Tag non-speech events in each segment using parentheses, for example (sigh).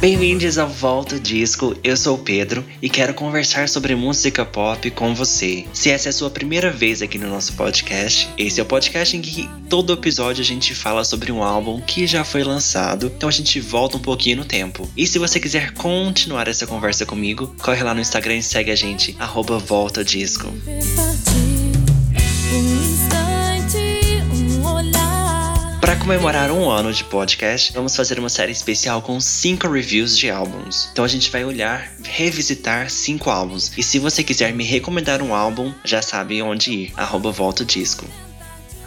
Bem-vindos ao Volta Disco, eu sou o Pedro e quero conversar sobre música pop com você. Se essa é a sua primeira vez aqui no nosso podcast, esse é o podcast em que todo episódio a gente fala sobre um álbum que já foi lançado, então a gente volta um pouquinho no tempo. E se você quiser continuar essa conversa comigo, corre lá no Instagram e segue a gente, arroba Volta Disco. Para comemorar um ano de podcast, vamos fazer uma série especial com cinco reviews de álbuns. Então a gente vai olhar, revisitar cinco álbuns. E se você quiser me recomendar um álbum, já sabe onde ir. Arroba Volta Disco.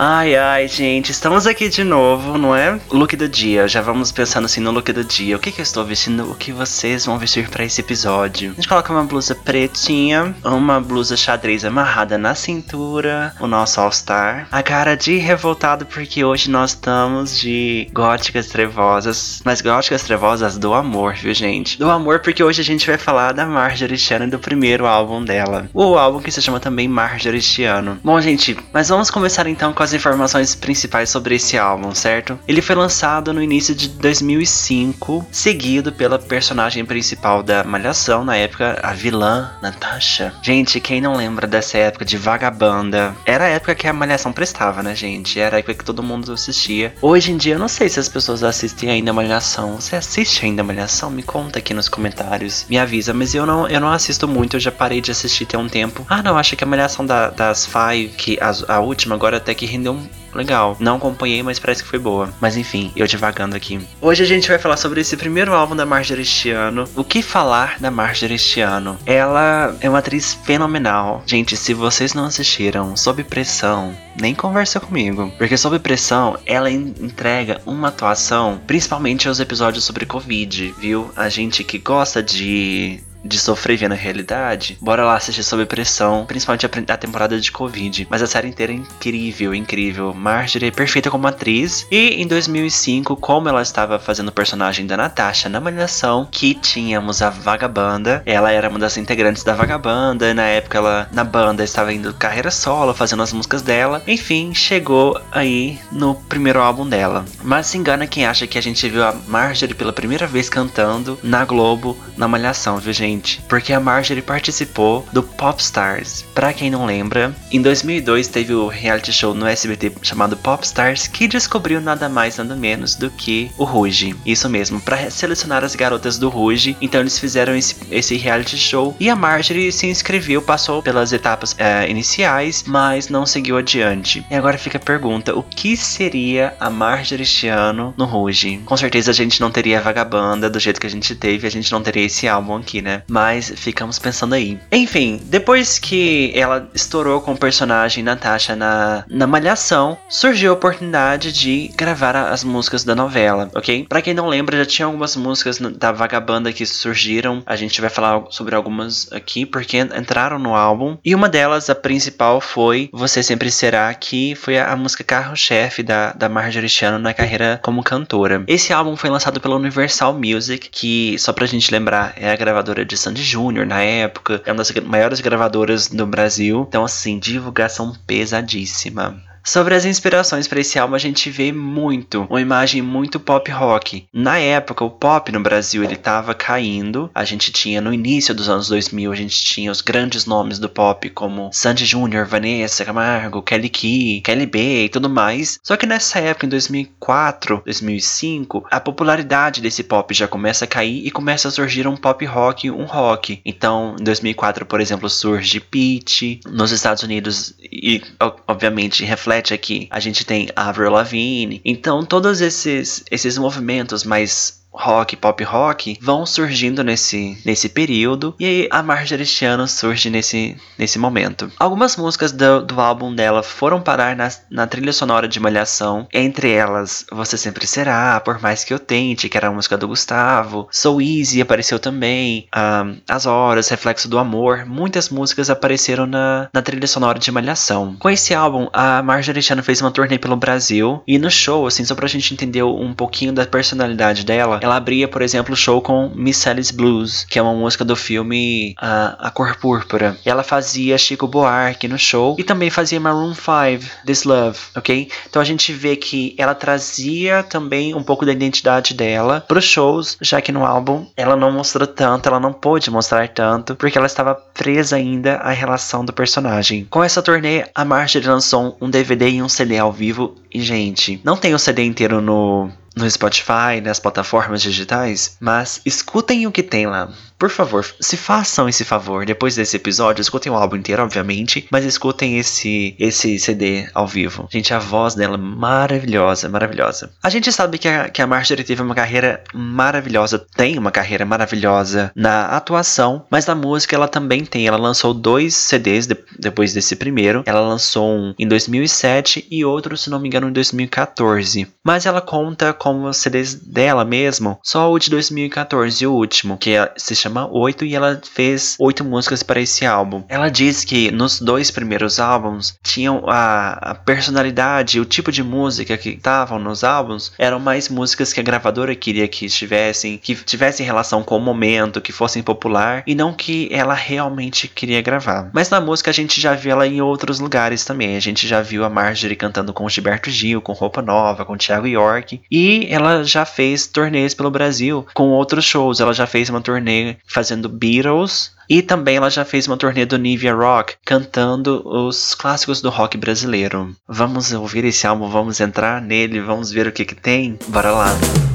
Ai, ai, gente, estamos aqui de novo, não é? Look do dia, já vamos pensando assim no look do dia. O que, que eu estou vestindo? O que vocês vão vestir para esse episódio? A gente coloca uma blusa pretinha, uma blusa xadrez amarrada na cintura, o nosso All-Star. A cara de revoltado porque hoje nós estamos de góticas trevosas, mas góticas trevosas do amor, viu, gente? Do amor porque hoje a gente vai falar da Marjorie Chiano do primeiro álbum dela. O álbum que se chama também Marjorie Chiano. Bom, gente, mas vamos começar então com as informações principais sobre esse álbum, certo? Ele foi lançado no início de 2005, seguido pela personagem principal da Malhação, na época, a vilã Natasha. Gente, quem não lembra dessa época de Vagabanda? Era a época que a Malhação prestava, né, gente? Era a época que todo mundo assistia. Hoje em dia, eu não sei se as pessoas assistem ainda Malhação. Você assiste ainda Malhação? Me conta aqui nos comentários. Me avisa, mas eu não, eu não assisto muito, eu já parei de assistir tem um tempo. Ah, não, acho que a Malhação da, das Five, que a última agora até que rendeu legal. Não acompanhei, mas parece que foi boa. Mas enfim, eu divagando aqui. Hoje a gente vai falar sobre esse primeiro álbum da Marjorie este ano. O que falar da Marjorie este ano? Ela é uma atriz fenomenal. Gente, se vocês não assistiram Sob Pressão, nem conversa comigo. Porque Sob Pressão, ela entrega uma atuação, principalmente aos episódios sobre Covid, viu? A gente que gosta de de sofrer vendo a realidade, bora lá assistir Sob Pressão, principalmente a, a, temporada de Covid. Mas a série inteira é incrível, incrível. Marjorie é perfeita como atriz. E em 2005, como ela estava fazendo o personagem da Natasha na Malhação, que tínhamos a Vagabanda. Ela era uma das integrantes da Vagabanda. Na época, ela na banda estava indo carreira solo, fazendo as músicas dela. Enfim, chegou aí no primeiro álbum dela. Mas se engana quem acha que a gente viu a Marjorie pela primeira vez cantando na Globo, na Malhação, viu, gente? Porque a Marjorie participou do Popstars. Para quem não lembra, em 2002 teve o reality show no SBT chamado Popstars que descobriu nada mais nada menos do que o Ruge. Isso mesmo, para selecionar as garotas do Ruge. Então eles fizeram esse, esse, reality show e a Marjorie se inscreveu, passou pelas etapas é, iniciais, mas não seguiu adiante. E agora fica a pergunta: o que seria a Marjorie este ano no Ruge? Com certeza a gente não teria Vagabanda do jeito que a gente teve, a gente não teria esse álbum aqui, né? Mas ficamos pensando aí. Enfim, depois que ela estourou com o personagem Natasha na, na Malhação, surgiu a oportunidade de gravar as músicas da novela, ok? Para quem não lembra, já tinha algumas músicas da Vagabanda que surgiram. A gente vai falar sobre algumas aqui porque entraram no álbum. E uma delas, a principal, foi Você Sempre Será, que foi a, a música carro-chefe da, da Marjorie Chan na carreira como cantora. Esse álbum foi lançado pela Universal Music, que, só pra gente lembrar, é a gravadora de Sandy Júnior na época, é uma das maiores gravadoras do Brasil. Então, assim, divulgação pesadíssima. Sobre as inspirações para esse álbum, a gente vê muito, uma imagem muito pop rock. Na época, o pop no Brasil ele estava caindo. A gente tinha no início dos anos 2000, a gente tinha os grandes nomes do pop como Sandy Júnior, Vanessa Camargo, Kelly Key, Kelly B e tudo mais. Só que nessa época, em 2004, 2005, a popularidade desse pop já começa a cair e começa a surgir um pop rock, um rock. Então, em 2004, por exemplo, surge Peach. Nos Estados Unidos e obviamente reflete aqui. A gente tem Avril Lavigne. Então, todos esses, esses movimentos mais rock, pop rock, vão surgindo nesse, nesse período. E aí a Marjorie este ano surge nesse, nesse momento. Algumas músicas do, do álbum dela foram parar na, na trilha sonora de Malhação. Entre elas, Você Sempre Será, Por Mais Que Eu Tente, que era a música do Gustavo. So Easy apareceu também. Um, As Horas, Reflexo do Amor. Muitas músicas apareceram na, na trilha sonora de Malhação. Com esse álbum, a Marjorie este ano fez uma turnê pelo Brasil. E no show, assim, só pra gente entender um pouquinho da personalidade dela, ela abria, por exemplo, o show com Miss Sally's Blues, que é uma música do filme A, a Cor Púrpura. Ela fazia Chico Buarque no show e também fazia Maroon 5, This Love, ok? Então a gente vê que ela trazia também um pouco da identidade dela para os shows, já que no álbum ela não mostrou tanto, ela não pôde mostrar tanto, porque ela estava presa ainda à relação do personagem. Com essa turnê, a Marjorie lançou um DVD e um CD ao vivo e, gente, não tem o CD inteiro no no Spotify, nas plataformas digitais, mas escutem o que tem lá. Por favor, se façam esse favor. Depois desse episódio, escutem o álbum inteiro, obviamente, mas escutem esse esse CD ao vivo. Gente, a voz dela é maravilhosa, maravilhosa. A gente sabe que a, que a Marjorie teve uma carreira maravilhosa, tem uma carreira maravilhosa na atuação, mas na música ela também tem. Ela lançou dois CDs de, depois desse primeiro. Ela lançou um em 2007 e outro, se não me engano, em 2014. Mas ela conta como CDs dela mesmo, só o de 2014, o último, que é, se chama 8 e ela fez oito músicas para esse álbum. Ela diz que nos dois primeiros álbuns tinham a, a personalidade, o tipo de música que estavam nos álbuns eram mais músicas que a gravadora queria que estivessem, que tivessem relação com o momento, que fossem popular e não que ela realmente queria gravar. Mas na música a gente já viu ela em outros lugares também. A gente já viu a Marjorie cantando com Gilberto Gil, com Roupa Nova, com Thiago York e ela já fez turnês pelo Brasil com outros shows. Ela já fez uma turnê fazendo Beatles, e também ela já fez uma turnê do Nivea Rock, cantando os clássicos do rock brasileiro. Vamos ouvir esse álbum, vamos entrar nele, vamos ver o que que tem? Bora lá.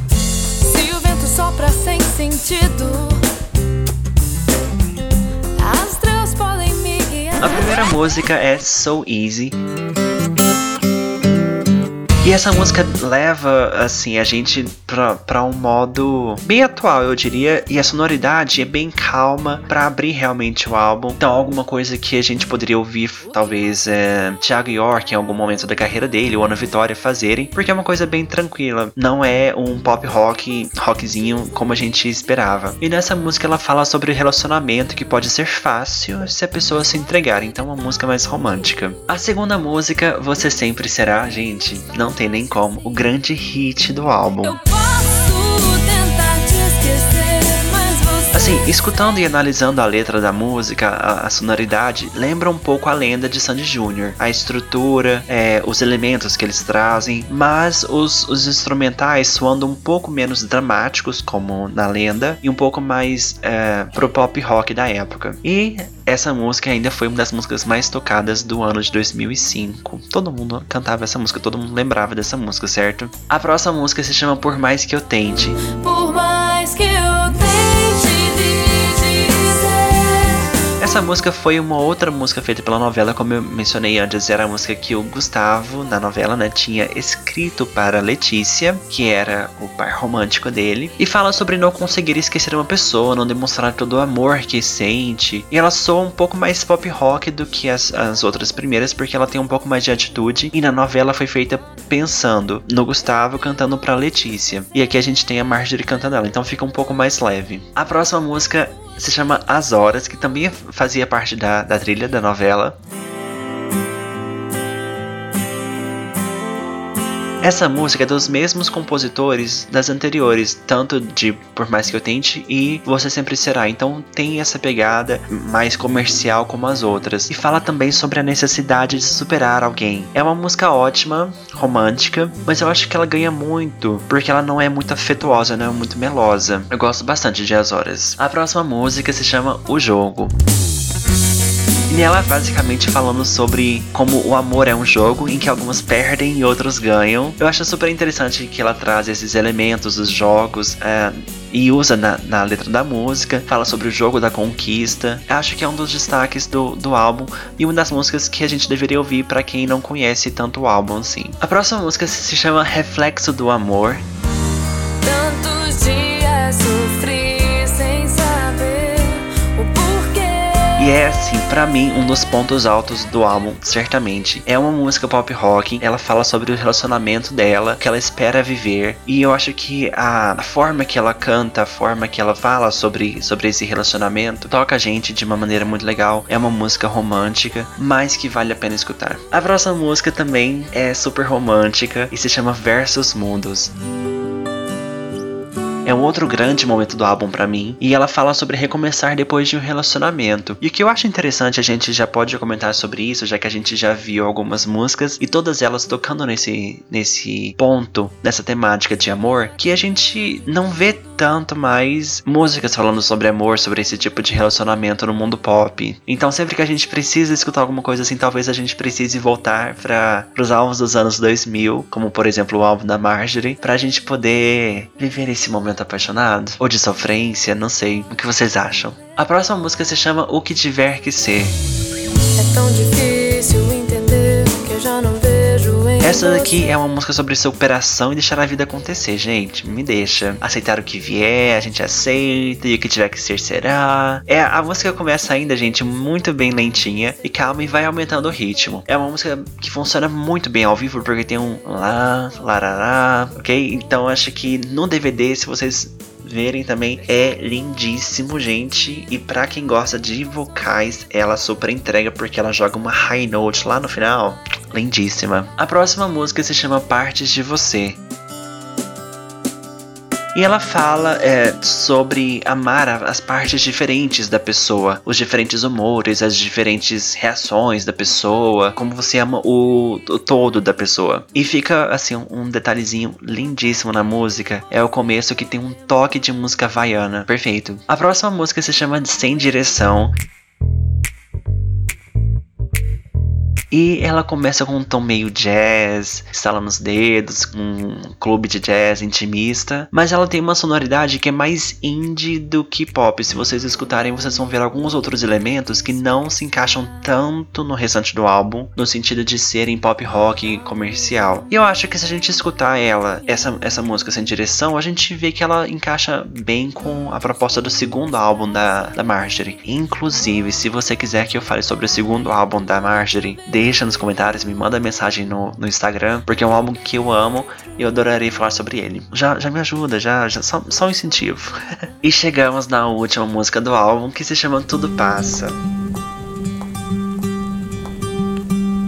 Se o vento sopra sem sentido, as estrelas podem me guiar. A primeira música é So Easy. E essa música leva, assim, a gente pra, pra um modo bem atual, eu diria. E a sonoridade é bem calma para abrir realmente o álbum. Então, alguma coisa que a gente poderia ouvir, talvez, é, Thiago York em algum momento da carreira dele, ou Ana Vitória fazerem. Porque é uma coisa bem tranquila. Não é um pop rock, rockzinho como a gente esperava. E nessa música ela fala sobre o relacionamento que pode ser fácil se a pessoa se entregar. Então, uma música mais romântica. A segunda música, Você Sempre Será, gente, não tem nem como, o grande hit do álbum. Assim, escutando e analisando a letra da música, a, a, sonoridade, lembra um pouco a lenda de Sandy Jr. A estrutura, é, os elementos que eles trazem, mas os, os instrumentais soando um pouco menos dramáticos, como na lenda, e um pouco mais é, pro pop rock da época. E essa música ainda foi uma das músicas mais tocadas do ano de 2005. Todo mundo cantava essa música, todo mundo lembrava dessa música, certo? A próxima música se chama Por Mais Que Eu Tente. Por mais Essa música foi uma outra música feita pela novela, como eu mencionei antes, era a música que o Gustavo, na novela, né, tinha escrito para Letícia, que era o par romântico dele, e fala sobre não conseguir esquecer uma pessoa, não demonstrar todo o amor que sente. E ela soa um pouco mais pop rock do que as, as outras primeiras, porque ela tem um pouco mais de atitude, e na novela foi feita pensando no Gustavo cantando para Letícia. E aqui a gente tem a Marjorie cantando ela, então fica um pouco mais leve. A próxima música se chama As Horas, que também fazia parte da, da trilha da novela. Essa música é dos mesmos compositores das anteriores, tanto de Por Mais Que Eu Tente e Você Sempre Será. Então tem essa pegada mais comercial como as outras. E fala também sobre a necessidade de superar alguém. É uma música ótima, romântica, mas eu acho que ela ganha muito, porque ela não é muito afetuosa, não é muito melosa. Eu gosto bastante de As Horas. A próxima música se chama O Jogo. E ela basicamente falando sobre como o amor é um jogo em que alguns perdem e outros ganham. Eu acho super interessante que ela traz esses elementos dos jogos. É, e usa na, na, letra da música, fala sobre o jogo da conquista. Acho que é um dos destaques do, do álbum e uma das músicas que a gente deveria ouvir para quem não conhece tanto o álbum assim. A próxima música se chama Reflexo do Amor. E é assim, para mim, um dos pontos altos do álbum, certamente. É uma música pop rock, ela fala sobre o relacionamento dela, que ela espera viver, e eu acho que a forma que ela canta, a forma que ela fala sobre, sobre esse relacionamento, toca a gente de uma maneira muito legal. É uma música romântica, mas que vale a pena escutar. A próxima música também é super romântica e se chama Versos Mundos. É um outro grande momento do álbum para mim, e ela fala sobre recomeçar depois de um relacionamento. E o que eu acho interessante, a gente já pode comentar sobre isso, já que a gente já viu algumas músicas e todas elas tocando nesse nesse ponto, nessa temática de amor, que a gente não vê tanto mais músicas falando sobre amor, sobre esse tipo de relacionamento no mundo pop. Então sempre que a gente precisa escutar alguma coisa assim, talvez a gente precise voltar para os álbuns dos anos 2000, como por exemplo o álbum da Marjorie, pra gente poder viver esse momento apaixonado ou de sofrência, não sei. O que vocês acham? A próxima música se chama O que tiver que ser. É tão difícil essa daqui é uma música sobre superação e deixar a vida acontecer, gente. Me deixa. Aceitar o que vier, a gente aceita, e o que tiver que ser, será. É, a música começa ainda, gente, muito bem lentinha e calma e vai aumentando o ritmo. É uma música que funciona muito bem ao vivo porque tem um lá, larará, ok? Então acho que no DVD, se vocês verem também. É lindíssimo, gente. E para quem gosta de vocais, ela super entrega porque ela joga uma high note lá no final. Lindíssima. A próxima música se chama Partes de Você. E ela fala é, sobre amar as partes diferentes da pessoa, os diferentes humores, as diferentes reações da pessoa, como você ama o, o todo da pessoa. E fica assim um detalhezinho lindíssimo na música é o começo que tem um toque de música havaiana. Perfeito. A próxima música se chama Sem Direção E ela começa com um tom meio jazz, estala nos dedos, um clube de jazz intimista. Mas ela tem uma sonoridade que é mais indie do que pop. Se vocês escutarem, vocês vão ver alguns outros elementos que não se encaixam tanto no restante do álbum, no sentido de serem pop rock comercial. E eu acho que se a gente escutar ela, essa, essa música sem direção, a gente vê que ela encaixa bem com a proposta do segundo álbum da, da Marjorie. Inclusive, se você quiser que eu fale sobre o segundo álbum da Marjorie, deixa nos comentários, me manda mensagem no, no Instagram, porque é um álbum que eu amo e eu adoraria falar sobre ele. Já, já me ajuda, já, já só, só um incentivo. (laughs) e chegamos na última música do álbum que se chama Tudo Passa.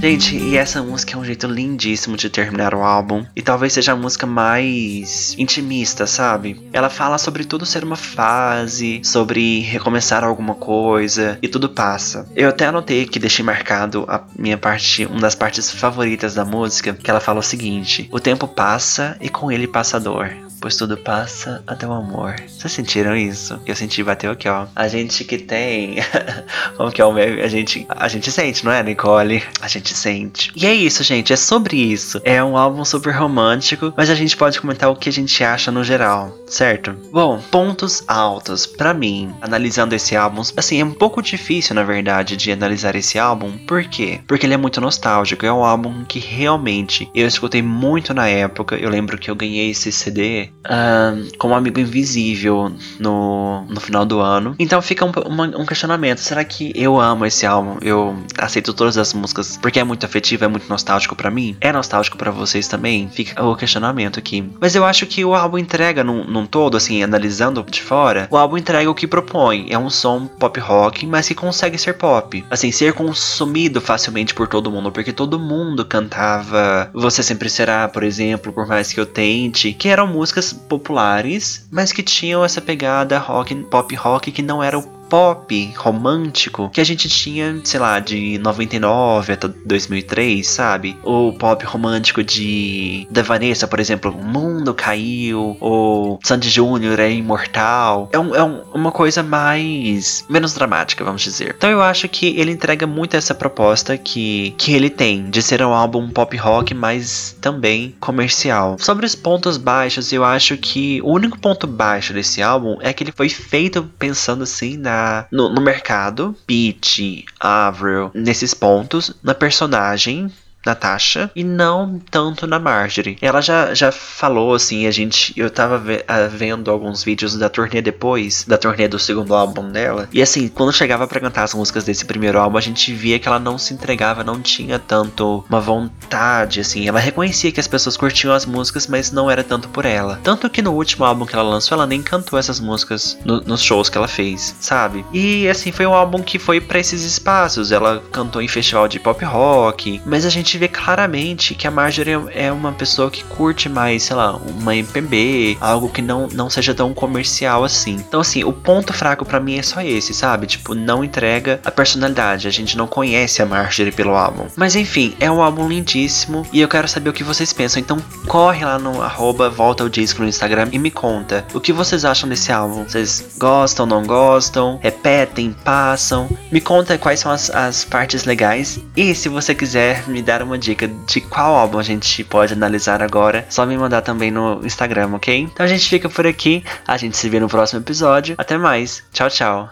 Gente, e essa música é um jeito lindíssimo de terminar o álbum. E talvez seja a música mais intimista, sabe? Ela fala sobre tudo ser uma fase, sobre recomeçar alguma coisa e tudo passa. Eu até anotei que deixei marcado a minha parte, uma das partes favoritas da música, que ela fala o seguinte: O tempo passa e com ele passa a dor pois tudo passa até o amor. Vocês sentiram isso? Eu senti, bateu aqui, ó. A gente que tem. (laughs) Como que é o meu? A gente, a gente sente, não é, Nicole? A gente sente. E é isso, gente. É sobre isso. É um álbum super romântico, mas a gente pode comentar o que a gente acha no geral, certo? Bom, pontos altos. para mim, analisando esse álbum, assim, é um pouco difícil, na verdade, de analisar esse álbum. Por quê? Porque ele é muito nostálgico. É um álbum que realmente eu escutei muito na época. Eu lembro que eu ganhei esse CD uh, como amigo invisível no, no final do ano. Então fica um, uma, um questionamento: será que eu amo esse álbum? Eu aceito todas as músicas porque é muito afetivo, é muito nostálgico para mim? É nostálgico para vocês também? Fica o questionamento aqui. Mas eu acho que o álbum entrega num, num todo, assim, analisando de fora, o álbum entrega o que propõe. É um som pop rock, mas que consegue ser pop. Assim, ser consumido facilmente por todo mundo, porque todo mundo cantava Você Sempre Será, por exemplo, por mais que eu tente, que eram músicas populares, mas que tinham essa pegada rock, pop rock que não era o pop romântico que a gente tinha, sei lá, de 99 até 2003, sabe? O pop romântico de da Vanessa, por exemplo, O Mundo Caiu, ou Sandy Júnior é imortal. É, um, é um, uma coisa mais menos dramática, vamos dizer. Então eu acho que ele entrega muito essa proposta que, que ele tem de ser um álbum pop rock, mas também comercial. Sobre os pontos baixos, eu acho que o único ponto baixo desse álbum é que ele foi feito pensando assim na no, no mercado, Pete, Avril, nesses pontos, na personagem Natasha e não tanto na Marjorie. Ela já, já falou assim, a gente. Eu tava ve uh, vendo alguns vídeos da turnê depois, da turnê do segundo álbum dela. E assim, quando chegava para cantar as músicas desse primeiro álbum, a gente via que ela não se entregava, não tinha tanto uma vontade, assim. Ela reconhecia que as pessoas curtiam as músicas, mas não era tanto por ela. Tanto que no último álbum que ela lançou, ela nem cantou essas músicas no, nos shows que ela fez, sabe? E assim, foi um álbum que foi para esses espaços. Ela cantou em festival de pop rock, mas a gente gente vê claramente que a Marjorie é uma pessoa que curte mais, sei lá, uma MPB, algo que não, não seja tão comercial assim. Então, assim, o ponto fraco para mim é só esse, sabe? Tipo, não entrega a personalidade. A gente não conhece a Marjorie pelo álbum. Mas enfim, é um álbum lindíssimo e eu quero saber o que vocês pensam. Então, corre lá no arroba volta ao disco no Instagram e me conta o que vocês acham desse álbum. Vocês gostam, não gostam? Repetem, passam? Me conta quais são as, as partes legais. E se você quiser me dar uma dica de qual álbum a gente pode analisar agora, só me mandar também no Instagram, ok? Então a gente fica por aqui. A gente se vê no próximo episódio. Até mais. Tchau, tchau.